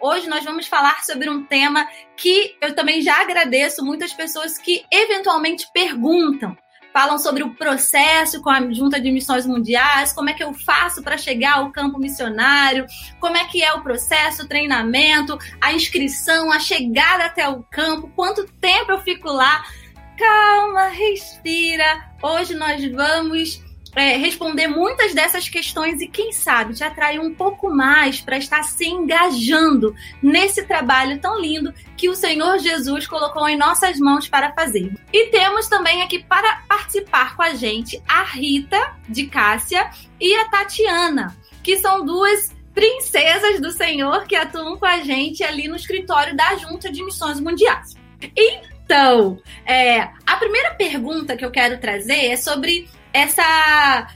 Hoje nós vamos falar sobre um tema que eu também já agradeço muitas pessoas que eventualmente perguntam falam sobre o processo com a Junta de Missões Mundiais, como é que eu faço para chegar ao campo missionário, como é que é o processo, o treinamento, a inscrição, a chegada até o campo, quanto tempo eu fico lá. Calma, respira. Hoje nós vamos é, responder muitas dessas questões e, quem sabe, te atrair um pouco mais para estar se engajando nesse trabalho tão lindo que o Senhor Jesus colocou em nossas mãos para fazer. E temos também aqui para participar com a gente a Rita de Cássia e a Tatiana, que são duas princesas do Senhor que atuam com a gente ali no escritório da Junta de Missões Mundiais. Então, é, a primeira pergunta que eu quero trazer é sobre essa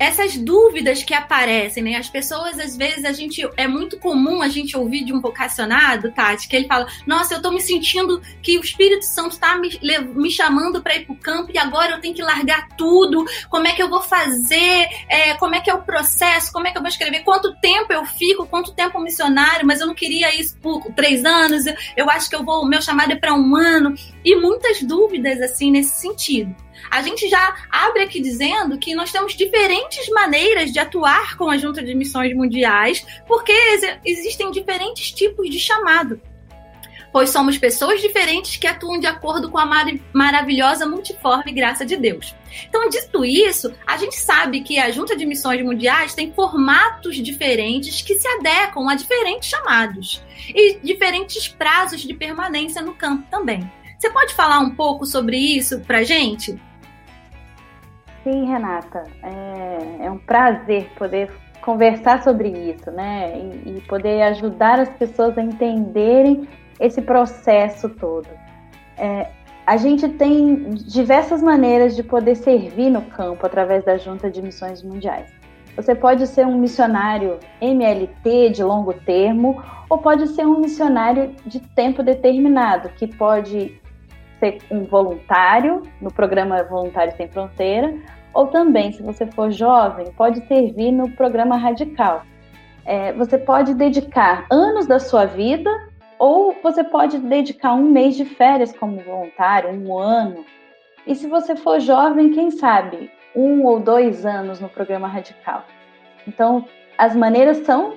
essas dúvidas que aparecem, né? As pessoas, às vezes, a gente. É muito comum a gente ouvir de um vocacionado, Tati, que ele fala: Nossa, eu tô me sentindo que o Espírito Santo tá me, me chamando para ir pro campo e agora eu tenho que largar tudo. Como é que eu vou fazer? É, como é que é o processo? Como é que eu vou escrever? Quanto tempo eu fico? Quanto tempo missionário? Mas eu não queria isso por três anos. Eu acho que eu vou. Meu chamado é para um ano. E muitas dúvidas, assim, nesse sentido. A gente já abre aqui dizendo que nós temos diferentes maneiras de atuar com a Junta de Missões Mundiais, porque existem diferentes tipos de chamado. Pois somos pessoas diferentes que atuam de acordo com a mar maravilhosa multiforme graça de Deus. Então, dito isso, a gente sabe que a Junta de Missões Mundiais tem formatos diferentes que se adequam a diferentes chamados e diferentes prazos de permanência no campo também. Você pode falar um pouco sobre isso para gente? Sim, Renata. É, é um prazer poder conversar sobre isso, né? E, e, poder ajudar as pessoas a entenderem esse processo todo. É, a gente tem diversas maneiras de poder servir no campo através da Junta de Missões Mundiais. Você pode ser um missionário MLT de longo termo, ou pode ser um missionário de tempo determinado, que pode ser um voluntário no programa Voluntário Sem Fronteira, ou também, se você for jovem, pode servir no programa Radical. É, você pode dedicar anos da sua vida, ou você pode dedicar um mês de férias como voluntário, um ano. E se você for jovem, quem sabe, um ou dois anos no programa Radical. Então, as maneiras são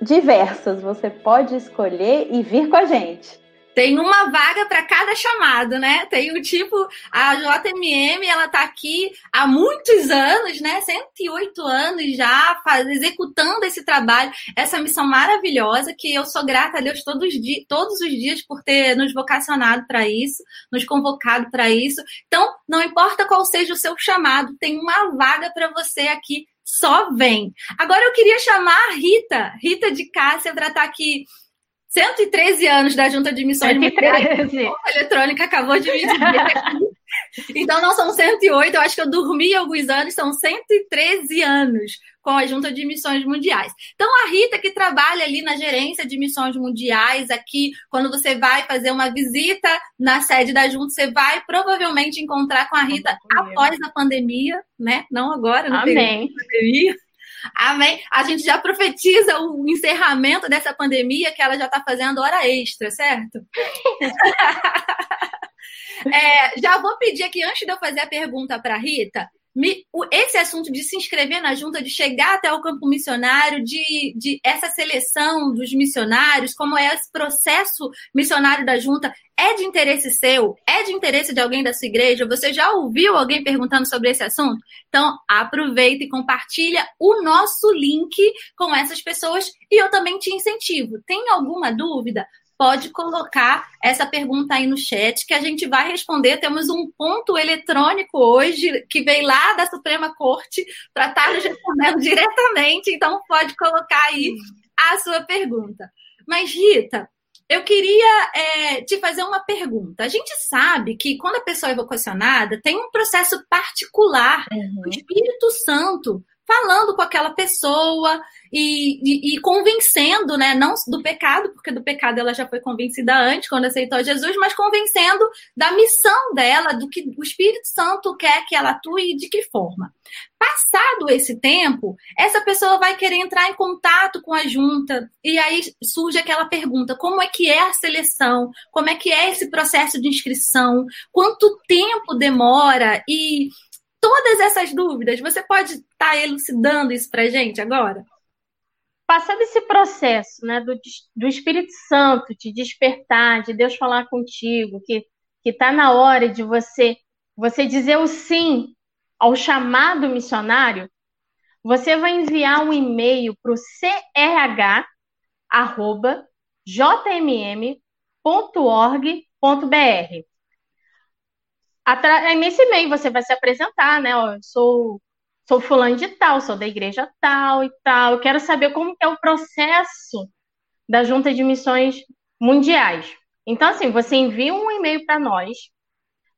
diversas. Você pode escolher e vir com a gente tem uma vaga para cada chamado, né? Tem o tipo, a JMM, ela tá aqui há muitos anos, né? 108 anos já, faz, executando esse trabalho, essa missão maravilhosa, que eu sou grata a Deus todos, todos os dias por ter nos vocacionado para isso, nos convocado para isso. Então, não importa qual seja o seu chamado, tem uma vaga para você aqui só vem. Agora eu queria chamar a Rita, Rita de Cássia, para estar tá aqui 113 anos da Junta de Missões 113. A eletrônica acabou de me dizer aqui. Então não são 108, eu acho que eu dormi alguns anos, são 113 anos com a Junta de Missões Mundiais. Então a Rita que trabalha ali na gerência de missões mundiais, aqui quando você vai fazer uma visita na sede da Junta, você vai provavelmente encontrar com a Rita após a pandemia, né? Não agora, no Amém. pandemia. Amém. A gente já profetiza o encerramento dessa pandemia que ela já está fazendo hora extra, certo? é, já vou pedir aqui, antes de eu fazer a pergunta para Rita, esse assunto de se inscrever na junta, de chegar até o campo missionário, de, de essa seleção dos missionários, como é esse processo missionário da junta, é de interesse seu? É de interesse de alguém da sua igreja? Você já ouviu alguém perguntando sobre esse assunto? Então, aproveita e compartilha o nosso link com essas pessoas e eu também te incentivo. Tem alguma dúvida? Pode colocar essa pergunta aí no chat que a gente vai responder. Temos um ponto eletrônico hoje que veio lá da Suprema Corte para estar respondendo diretamente, então pode colocar aí a sua pergunta. Mas, Rita, eu queria é, te fazer uma pergunta. A gente sabe que quando a pessoa é vocacionada, tem um processo particular. Uhum. O Espírito Santo falando com aquela pessoa e, e, e, convencendo, né? Não do pecado, porque do pecado ela já foi convencida antes, quando aceitou Jesus, mas convencendo da missão dela, do que o Espírito Santo quer que ela atue e de que forma. Passado esse tempo, essa pessoa vai querer entrar em contato com a junta, e aí surge aquela pergunta: como é que é a seleção? Como é que é esse processo de inscrição? Quanto tempo demora? E todas essas dúvidas, você pode estar tá elucidando isso para gente agora? Passando esse processo né, do, do Espírito Santo te despertar, de Deus falar contigo, que está na hora de você você dizer o sim ao chamado missionário, você vai enviar um e-mail para o crh.jmm.org.br. Atra... Nesse e-mail você vai se apresentar, né? Ó, eu sou, sou fulano de tal, sou da igreja tal e tal. Eu quero saber como é o processo da Junta de Missões Mundiais. Então, assim, você envia um e-mail para nós,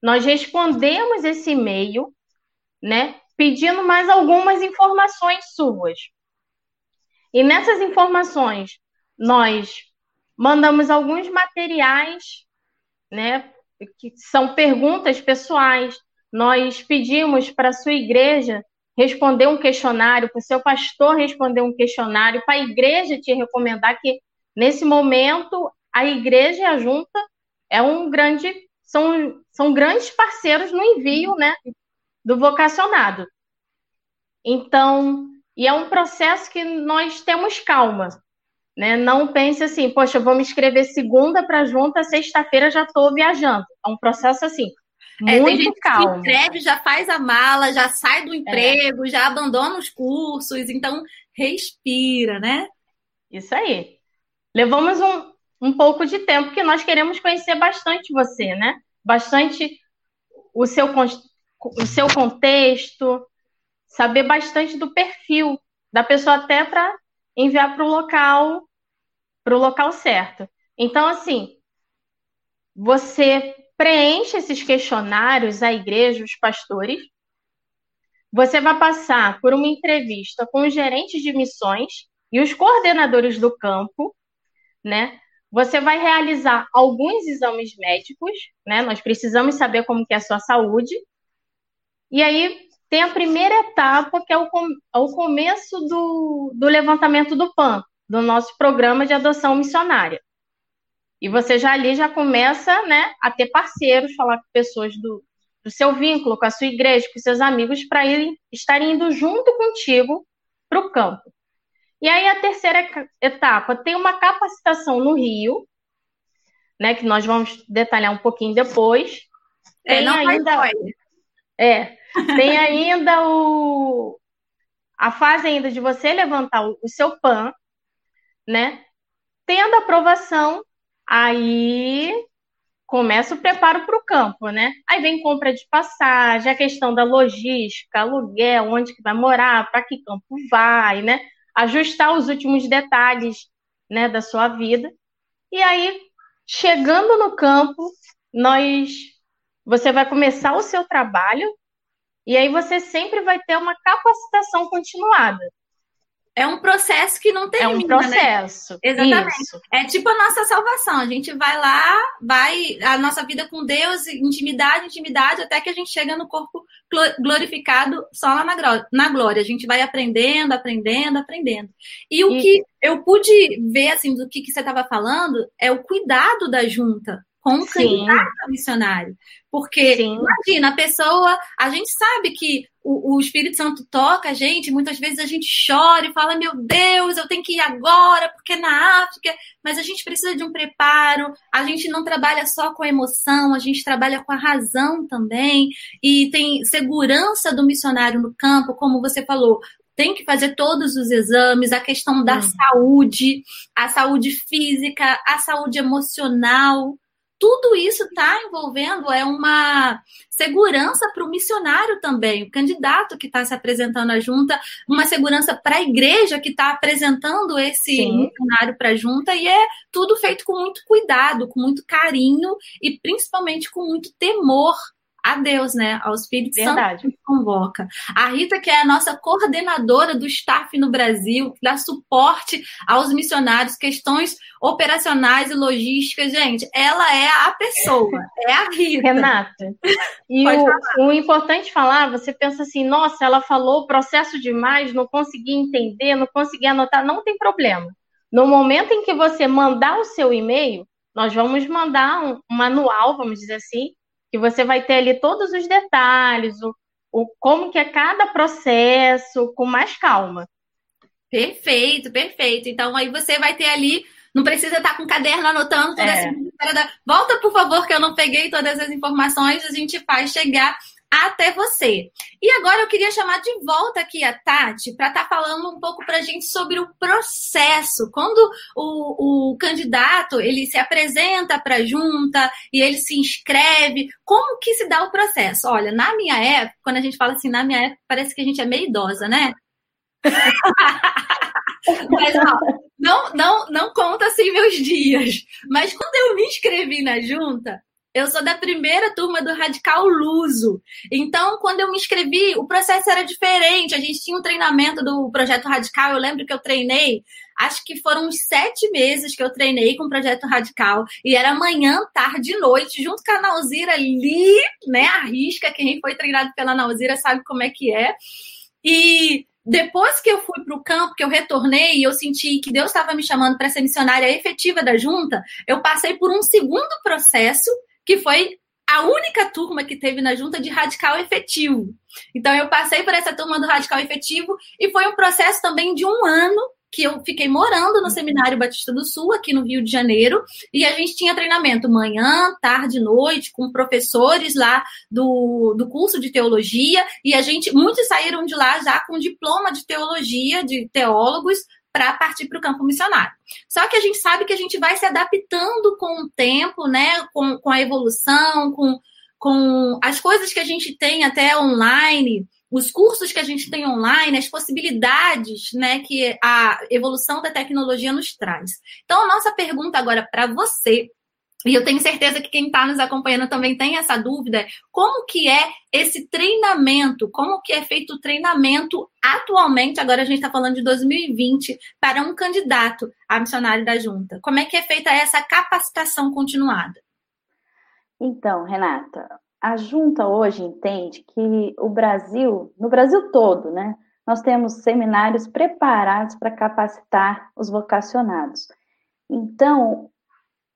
nós respondemos esse e-mail, né? Pedindo mais algumas informações suas. E nessas informações, nós mandamos alguns materiais, né? Que são perguntas pessoais. Nós pedimos para a sua igreja responder um questionário, para o seu pastor responder um questionário, para a igreja te recomendar que, nesse momento, a igreja e a junta é um grande, são, são grandes parceiros no envio né, do vocacionado. Então, e é um processo que nós temos calma. Né? Não pense assim, poxa, vou me inscrever segunda para junta, sexta-feira já estou viajando. É um processo assim, é, muito gente calmo. Que inscreve, já faz a mala, já sai do é. emprego, é. já abandona os cursos, então respira, né? Isso aí. Levamos um, um pouco de tempo que nós queremos conhecer bastante você, né? Bastante o seu, o seu contexto, saber bastante do perfil da pessoa até para enviar para o local para o local certo. Então, assim, você preenche esses questionários à igreja, os pastores. Você vai passar por uma entrevista com os gerentes de missões e os coordenadores do campo, né? Você vai realizar alguns exames médicos, né? Nós precisamos saber como que é a sua saúde. E aí tem a primeira etapa, que é o, com, o começo do, do levantamento do PAN, do nosso programa de adoção missionária. E você já ali já começa né, a ter parceiros, falar com pessoas do, do seu vínculo, com a sua igreja, com seus amigos, para estarem indo junto contigo para o campo. E aí a terceira etapa tem uma capacitação no Rio, né, que nós vamos detalhar um pouquinho depois. É, tem não ainda, é, tem ainda o a fase ainda de você levantar o, seu PAN, né? Tendo aprovação, aí começa o preparo para o campo, né? Aí vem compra de passagem, a questão da logística, aluguel, onde que vai morar, para que campo vai, né? Ajustar os últimos detalhes, né, da sua vida. E aí, chegando no campo, nós você vai começar o seu trabalho e aí você sempre vai ter uma capacitação continuada. É um processo que não termina. É um processo. Né? Exatamente. Isso. É tipo a nossa salvação. A gente vai lá, vai a nossa vida com Deus, intimidade, intimidade, até que a gente chega no corpo glorificado só lá na, glória. A gente vai aprendendo, aprendendo, aprendendo. E o e... que eu pude ver, assim, do que, que você estava falando, é o cuidado da junta com o candidato missionário. Porque, Sim. imagina, a pessoa, a gente sabe que o, o, Espírito Santo toca a gente, muitas vezes a gente chora e fala, meu Deus, eu tenho que ir agora, porque é na África, mas a gente precisa de um preparo, a gente não trabalha só com a emoção, a gente trabalha com a razão também, e tem segurança do missionário no campo, como você falou, tem que fazer todos os exames, a questão da hum. saúde, a saúde física, a saúde emocional tudo isso está envolvendo é uma segurança para o missionário também, o candidato que está se apresentando à junta, uma segurança para a igreja que está apresentando esse Sim. missionário para a junta, e é tudo feito com muito cuidado, com muito carinho e principalmente com muito temor a Deus, né? Ao Espírito Verdade. Santo que convoca. A Rita, que é a nossa coordenadora do staff no Brasil, que dá suporte aos missionários, questões operacionais e logísticas, gente, ela é a pessoa, é a Rita. Renata, e o, o, importante falar, você pensa assim, nossa, ela falou processo demais, não consegui entender, não consegui anotar, não tem problema. No momento em que você mandar o seu e-mail, nós vamos mandar um, um manual, vamos dizer assim, que você vai ter ali todos os detalhes, o, o como que é cada processo, com mais calma. Perfeito, perfeito. Então aí você vai ter ali, não precisa estar com o caderno anotando toda é. essa Volta, por favor, que eu não peguei todas as informações, a gente faz chegar até você. E agora eu queria chamar de volta aqui a Tati para estar tá falando um pouco para a gente sobre o processo. Quando o, o candidato ele se apresenta para a junta e ele se inscreve, como que se dá o processo? Olha, na minha época, quando a gente fala assim, na minha época, parece que a gente é meio idosa, né? Mas, ó, não, não, não conta assim meus dias. Mas quando eu me inscrevi na junta, eu sou da primeira turma do Radical Luso. Então, quando eu me inscrevi, o processo era diferente. A gente tinha um treinamento do Projeto Radical. Eu lembro que eu treinei, acho que foram uns sete meses que eu treinei com o Projeto Radical. E era manhã, tarde e noite, junto com a Nauzira ali, né? A risca. Quem foi treinado pela Nauzira sabe como é que é. E depois que eu fui para o campo, que eu retornei e eu senti que Deus estava me chamando para ser missionária efetiva da junta, eu passei por um segundo processo que foi a única turma que teve na junta de radical efetivo. Então eu passei por essa turma do radical efetivo e foi um processo também de um ano que eu fiquei morando no Seminário Batista do Sul, aqui no Rio de Janeiro, e a gente tinha treinamento manhã, tarde, noite, com professores lá do, do curso de teologia, e a gente, muitos saíram de lá já com diploma de teologia, de teólogos, para partir para o campo missionário. Só que a gente sabe que a gente vai se adaptando com o tempo, né? Com, com a evolução, com, com as coisas que a gente tem até online, os cursos que a gente tem online, as possibilidades né, que a evolução da tecnologia nos traz. Então, a nossa pergunta agora para você e eu tenho certeza que quem está nos acompanhando também tem essa dúvida. Como que é esse treinamento? Como que é feito o treinamento atualmente? Agora a gente está falando de 2020 para um candidato a missionário da junta. Como é que é feita essa capacitação continuada? Então, Renata, a junta hoje entende que o Brasil, no Brasil todo, né, nós temos seminários preparados para capacitar os vocacionados. Então,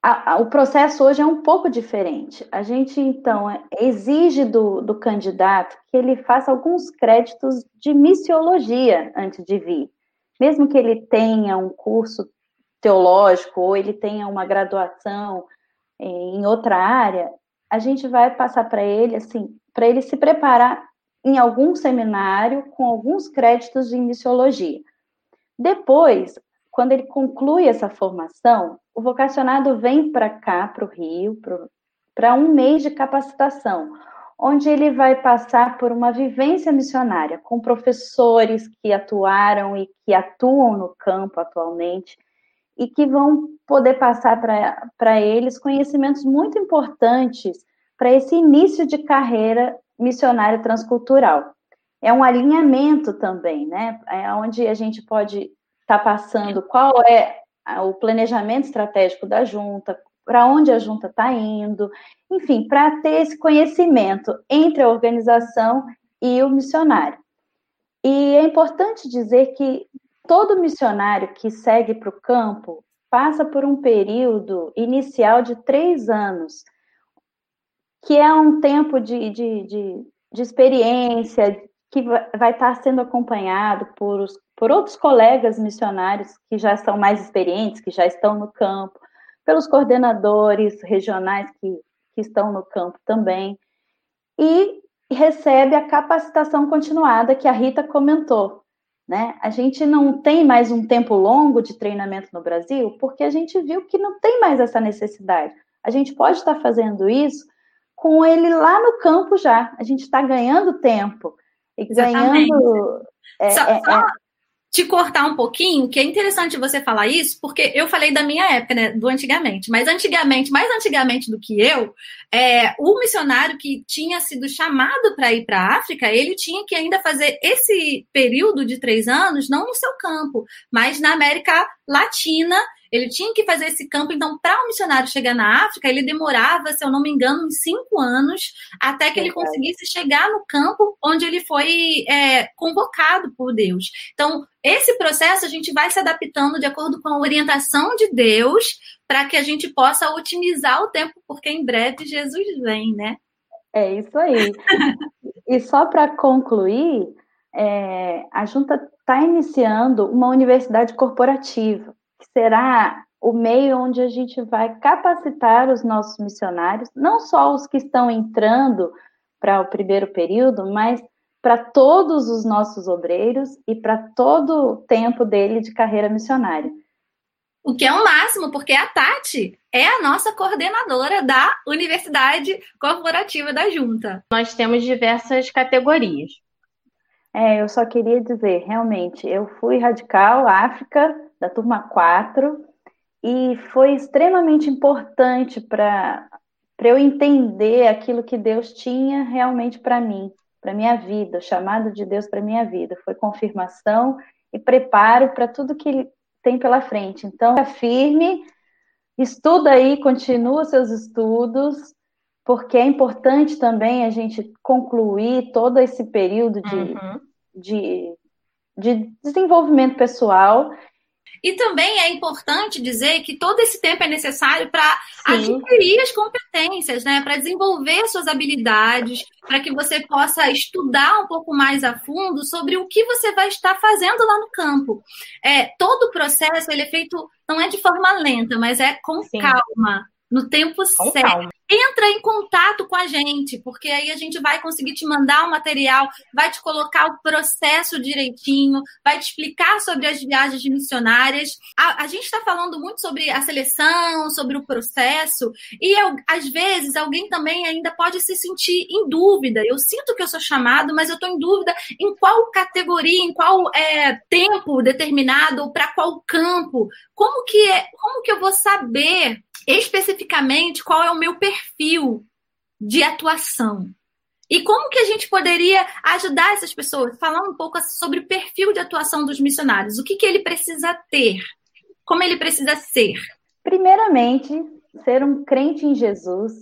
a, a, o processo hoje é um pouco diferente. A gente, então, é, exige do, do candidato que ele faça alguns créditos de missiologia antes de vir. Mesmo que ele tenha um curso teológico ou ele tenha uma graduação é, em outra área, a gente vai passar para ele, assim, para ele se preparar em algum seminário com alguns créditos de missiologia. Depois, quando ele conclui essa formação, o vocacionado vem para cá, para o Rio, para um mês de capacitação, onde ele vai passar por uma vivência missionária com professores que atuaram e que atuam no campo atualmente e que vão poder passar para eles conhecimentos muito importantes para esse início de carreira missionária transcultural. É um alinhamento também, né? É onde a gente pode estar tá passando qual é o planejamento estratégico da junta, para onde a junta está indo, enfim, para ter esse conhecimento entre a organização e o missionário. E é importante dizer que todo missionário que segue para o campo passa por um período inicial de três anos, que é um tempo de, de, de, de experiência, que vai estar sendo acompanhado por, os, por outros colegas missionários que já são mais experientes, que já estão no campo, pelos coordenadores regionais que, que estão no campo também, e recebe a capacitação continuada que a Rita comentou. Né? A gente não tem mais um tempo longo de treinamento no Brasil, porque a gente viu que não tem mais essa necessidade. A gente pode estar fazendo isso com ele lá no campo já. A gente está ganhando tempo. E ganhando. É, só, é, só, é. Te cortar um pouquinho, que é interessante você falar isso, porque eu falei da minha época, né, do antigamente, mas antigamente, mais antigamente do que eu, é, o missionário que tinha sido chamado para ir para a África, ele tinha que ainda fazer esse período de três anos, não no seu campo, mas na América Latina. Ele tinha que fazer esse campo, então, para um missionário chegar na África, ele demorava, se eu não me engano, uns cinco anos, até que ele conseguisse chegar no campo onde ele foi é, convocado por Deus. Então, esse processo a gente vai se adaptando de acordo com a orientação de Deus, para que a gente possa otimizar o tempo, porque em breve Jesus vem, né? É isso aí. e só para concluir, é, a junta está iniciando uma universidade corporativa será o meio onde a gente vai capacitar os nossos missionários, não só os que estão entrando para o primeiro período, mas para todos os nossos obreiros e para todo o tempo dele de carreira missionária. O que é o máximo, porque a Tati é a nossa coordenadora da Universidade Corporativa da Junta. Nós temos diversas categorias. É, eu só queria dizer, realmente, eu fui radical África da turma 4, e foi extremamente importante para eu entender aquilo que Deus tinha realmente para mim, para minha vida, o chamado de Deus para minha vida. Foi confirmação e preparo para tudo que Ele tem pela frente. Então, firme, estuda aí, continua seus estudos, porque é importante também a gente concluir todo esse período de, uhum. de, de desenvolvimento pessoal e também é importante dizer que todo esse tempo é necessário para adquirir as competências, né? Para desenvolver suas habilidades, para que você possa estudar um pouco mais a fundo sobre o que você vai estar fazendo lá no campo. É, todo o processo ele é feito, não é de forma lenta, mas é com Sim. calma no tempo Com certo. Calma. Entra em contato com a gente, porque aí a gente vai conseguir te mandar o material, vai te colocar o processo direitinho, vai te explicar sobre as viagens missionárias. A, a gente está falando muito sobre a seleção, sobre o processo, e eu, às vezes alguém também ainda pode se sentir em dúvida. Eu sinto que eu sou chamado, mas eu estou em dúvida em qual categoria, em qual é, tempo determinado, para qual campo. Como que é, como que eu vou saber especificamente qual é o meu perfil de atuação. E como que a gente poderia ajudar essas pessoas? Falar um pouco sobre o perfil de atuação dos missionários. O que, que ele precisa ter? Como ele precisa ser? Primeiramente, ser um crente em Jesus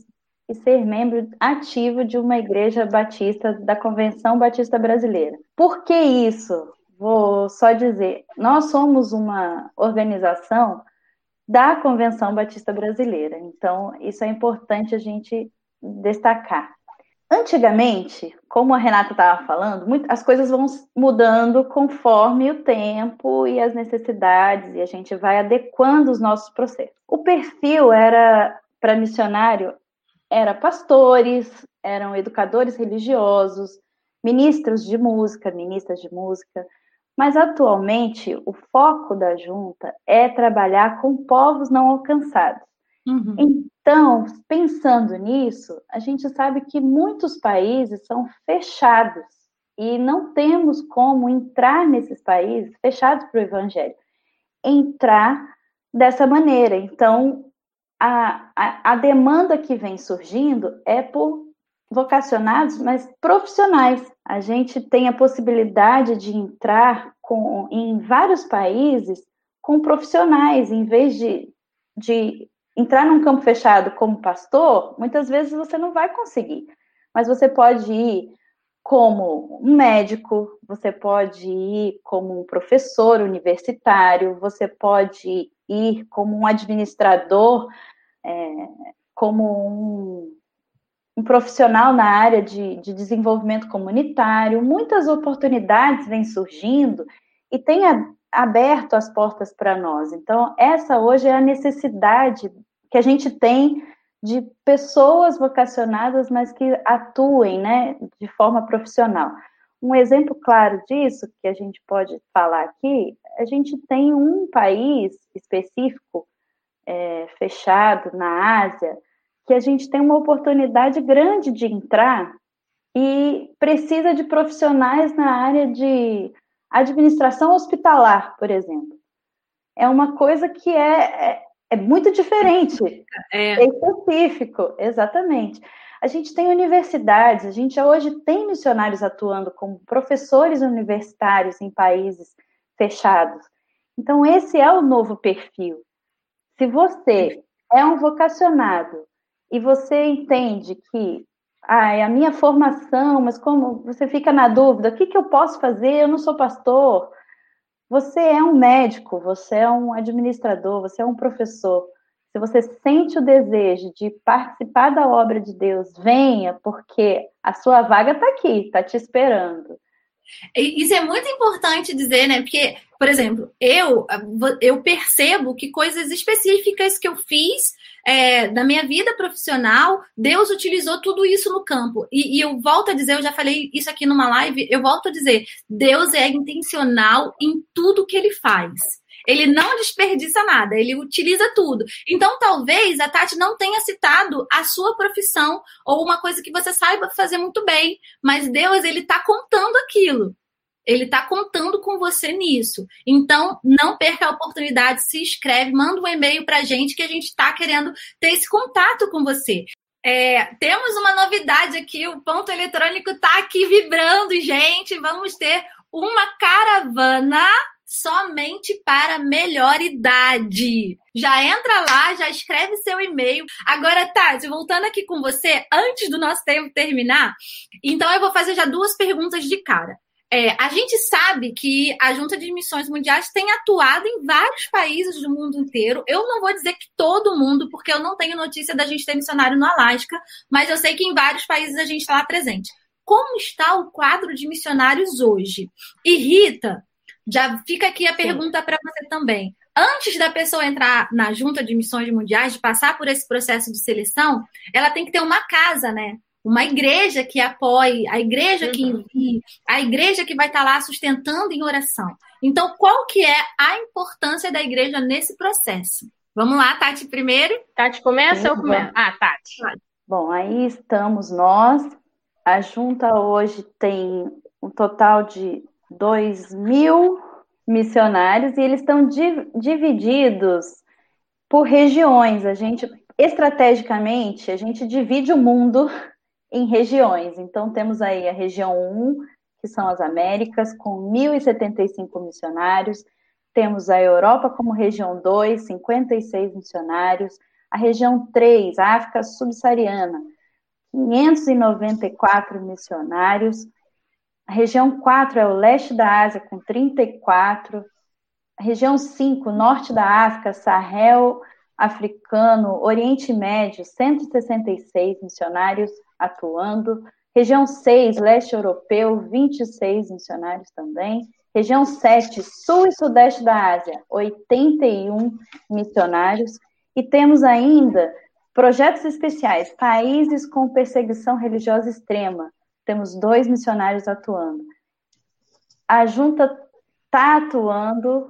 e ser membro ativo de uma igreja batista da Convenção Batista Brasileira. Por que isso? Vou só dizer, nós somos uma organização da Convenção Batista Brasileira. Então, isso é importante a gente destacar. Antigamente, como a Renata estava falando, as coisas vão mudando conforme o tempo e as necessidades, e a gente vai adequando os nossos processos. O perfil era para missionário era pastores, eram educadores religiosos, ministros de música, ministras de música, mas atualmente o foco da junta é trabalhar com povos não alcançados. Uhum. Então, pensando nisso, a gente sabe que muitos países são fechados e não temos como entrar nesses países fechados para o evangelho. Entrar dessa maneira. Então, a, a, a demanda que vem surgindo é por vocacionados, mas profissionais. A gente tem a possibilidade de entrar com, em vários países com profissionais, em vez de, de entrar num campo fechado como pastor, muitas vezes você não vai conseguir. Mas você pode ir como um médico, você pode ir como um professor universitário, você pode ir como um administrador, é, como um um profissional na área de, de desenvolvimento comunitário, muitas oportunidades vêm surgindo e tem aberto as portas para nós. Então, essa hoje é a necessidade que a gente tem de pessoas vocacionadas, mas que atuem né, de forma profissional. Um exemplo claro disso, que a gente pode falar aqui, a gente tem um país específico, é, fechado na Ásia, que a gente tem uma oportunidade grande de entrar e precisa de profissionais na área de Administração hospitalar, por exemplo, é uma coisa que é, é, é muito diferente, é. é específico, exatamente. A gente tem universidades, a gente hoje tem missionários atuando como professores universitários em países fechados. Então, esse é o novo perfil. Se você é um vocacionado e você entende que ah, é a minha formação, mas como você fica na dúvida, o que, que eu posso fazer? Eu não sou pastor. Você é um médico, você é um administrador, você é um professor. Se você sente o desejo de participar da obra de Deus, venha, porque a sua vaga está aqui, está te esperando. Isso é muito importante dizer, né? Porque, por exemplo, eu, eu percebo que coisas específicas que eu fiz é, da minha vida profissional, Deus utilizou tudo isso no campo. E, e, eu volto a dizer, eu já falei isso aqui numa live, eu volto a dizer, Deus é intencional em tudo que ele faz. Ele não desperdiça nada, ele utiliza tudo. Então, talvez a Tati não tenha citado a sua profissão ou uma coisa que você saiba fazer muito bem, mas Deus, ele está contando aquilo. Ele está contando com você nisso. Então, não perca a oportunidade, se inscreve, manda um e-mail para a gente que a gente está querendo ter esse contato com você. É, temos uma novidade aqui, o ponto eletrônico está aqui vibrando, gente. Vamos ter uma caravana somente para melhor idade. Já entra lá, já escreve seu e-mail. Agora, Tati, voltando aqui com você, antes do nosso tempo terminar, então eu vou fazer já duas perguntas de cara. É, a gente sabe que a Junta de Missões Mundiais tem atuado em vários países do mundo inteiro. Eu não vou dizer que todo mundo, porque eu não tenho notícia da gente ter missionário no Alasca, mas eu sei que em vários países a gente está lá presente. Como está o quadro de missionários hoje? E Rita, já fica aqui a pergunta para você também. Antes da pessoa entrar na Junta de Missões Mundiais, de passar por esse processo de seleção, ela tem que ter uma casa, né? Uma igreja que apoie, a igreja que envie, a igreja que vai estar lá sustentando em oração. Então, qual que é a importância da igreja nesse processo? Vamos lá, Tati, primeiro. Tati, começa ou começa? Ah, Tati. Bom, aí estamos nós. A junta hoje tem um total de 2 mil missionários e eles estão divididos por regiões. A gente, estrategicamente, a gente divide o mundo em regiões. Então, temos aí a região 1, que são as Américas, com 1.075 missionários. Temos a Europa como região 2, 56 missionários. A região 3, África Subsaariana, 594 missionários. A região 4 é o leste da Ásia, com 34. A região 5, norte da África, Sahel africano, Oriente Médio, 166 missionários atuando. Região 6, leste europeu, 26 missionários também. Região 7, sul e sudeste da Ásia, 81 missionários. E temos ainda projetos especiais, países com perseguição religiosa extrema. Temos dois missionários atuando. A junta está atuando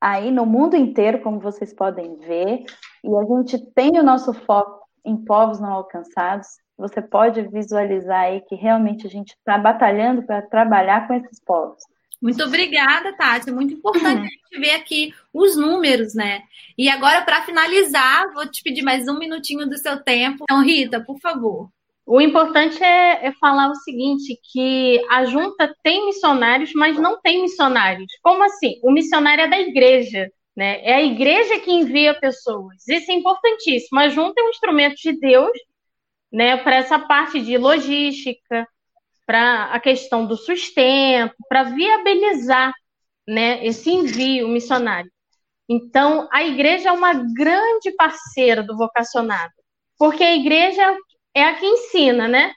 aí no mundo inteiro, como vocês podem ver, e a gente tem o nosso foco em povos não alcançados. Você pode visualizar aí que realmente a gente está batalhando para trabalhar com esses povos. Muito obrigada, Tati. É muito importante a gente ver aqui os números, né? E agora, para finalizar, vou te pedir mais um minutinho do seu tempo. Então, Rita, por favor. O importante é, é, falar o seguinte, que a junta tem missionários, mas não tem missionários. Como assim? O missionário é da igreja, né? É a igreja que envia pessoas. Isso é importantíssimo. A junta é um instrumento de Deus, né, para essa parte de logística, para a questão do sustento, para viabilizar, né, esse envio missionário. Então, a igreja é uma grande parceira do vocacionado, porque a igreja é a que ensina, né?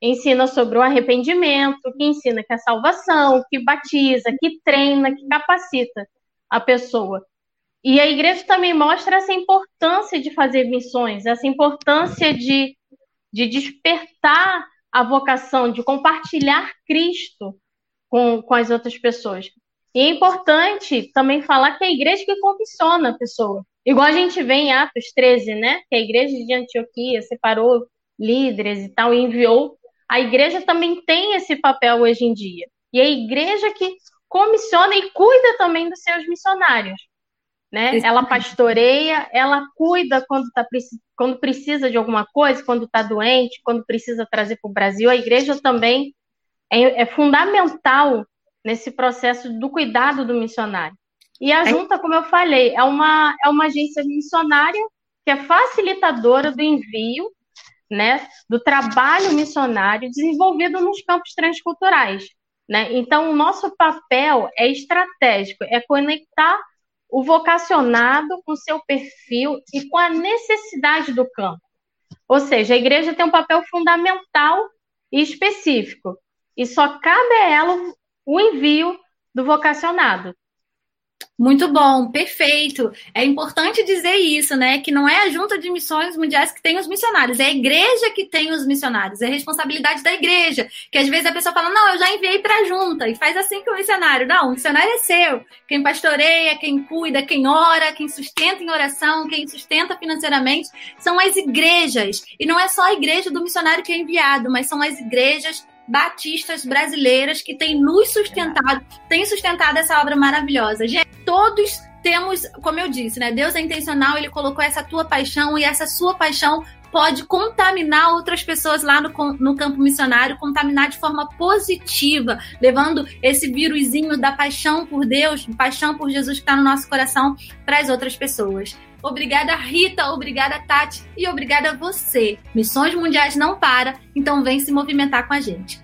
Ensina sobre o arrependimento, que ensina que é salvação, que batiza, que treina, que capacita a pessoa. E a igreja também mostra essa importância de fazer missões, essa importância de, de despertar a vocação, de compartilhar Cristo com, com as outras pessoas. E é importante também falar que é a igreja que comissiona a pessoa. Igual a gente vê em Atos 13, né? Que a igreja de Antioquia separou líderes e tal, e enviou. A igreja também tem esse papel hoje em dia. E é a igreja que comissiona e cuida também dos seus missionários. Né? Ela pastoreia, ela cuida quando, tá, quando precisa de alguma coisa, quando está doente, quando precisa trazer para o Brasil. A igreja também é, é, fundamental nesse processo do cuidado do missionário. E a junta, como eu falei, é uma, é uma agência missionária que é facilitadora do envio né, do trabalho missionário desenvolvido nos campos transculturais. Né? Então, o nosso papel é estratégico, é conectar o vocacionado com seu perfil e com a necessidade do campo. Ou seja, a igreja tem um papel fundamental e específico, e só cabe a ela o envio do vocacionado. Muito bom, perfeito. É importante dizer isso, né? Que não é a junta de missões mundiais que tem os missionários, é a igreja que tem os missionários, é responsabilidade da igreja. Que às vezes a pessoa fala, não, eu já enviei para a junta, e faz assim com o missionário. Não, o missionário é seu. Quem pastoreia, quem cuida, quem ora, quem sustenta em oração, quem sustenta financeiramente, são as igrejas. E não é só a igreja do missionário que é enviado, mas são as igrejas batistas brasileiras que têm nos sustentado, têm sustentado essa obra maravilhosa. Gente, todos temos, como eu disse, né? Deus é intencional, ele colocou essa tua paixão e essa sua paixão pode contaminar outras pessoas lá no, no campo missionário, contaminar de forma positiva, levando esse vírusinho da paixão por Deus, paixão por Jesus que está no nosso coração para as outras pessoas. Obrigada, Rita. Obrigada, Tati. E obrigada a você. Missões Mundiais não para, então vem se movimentar com a gente.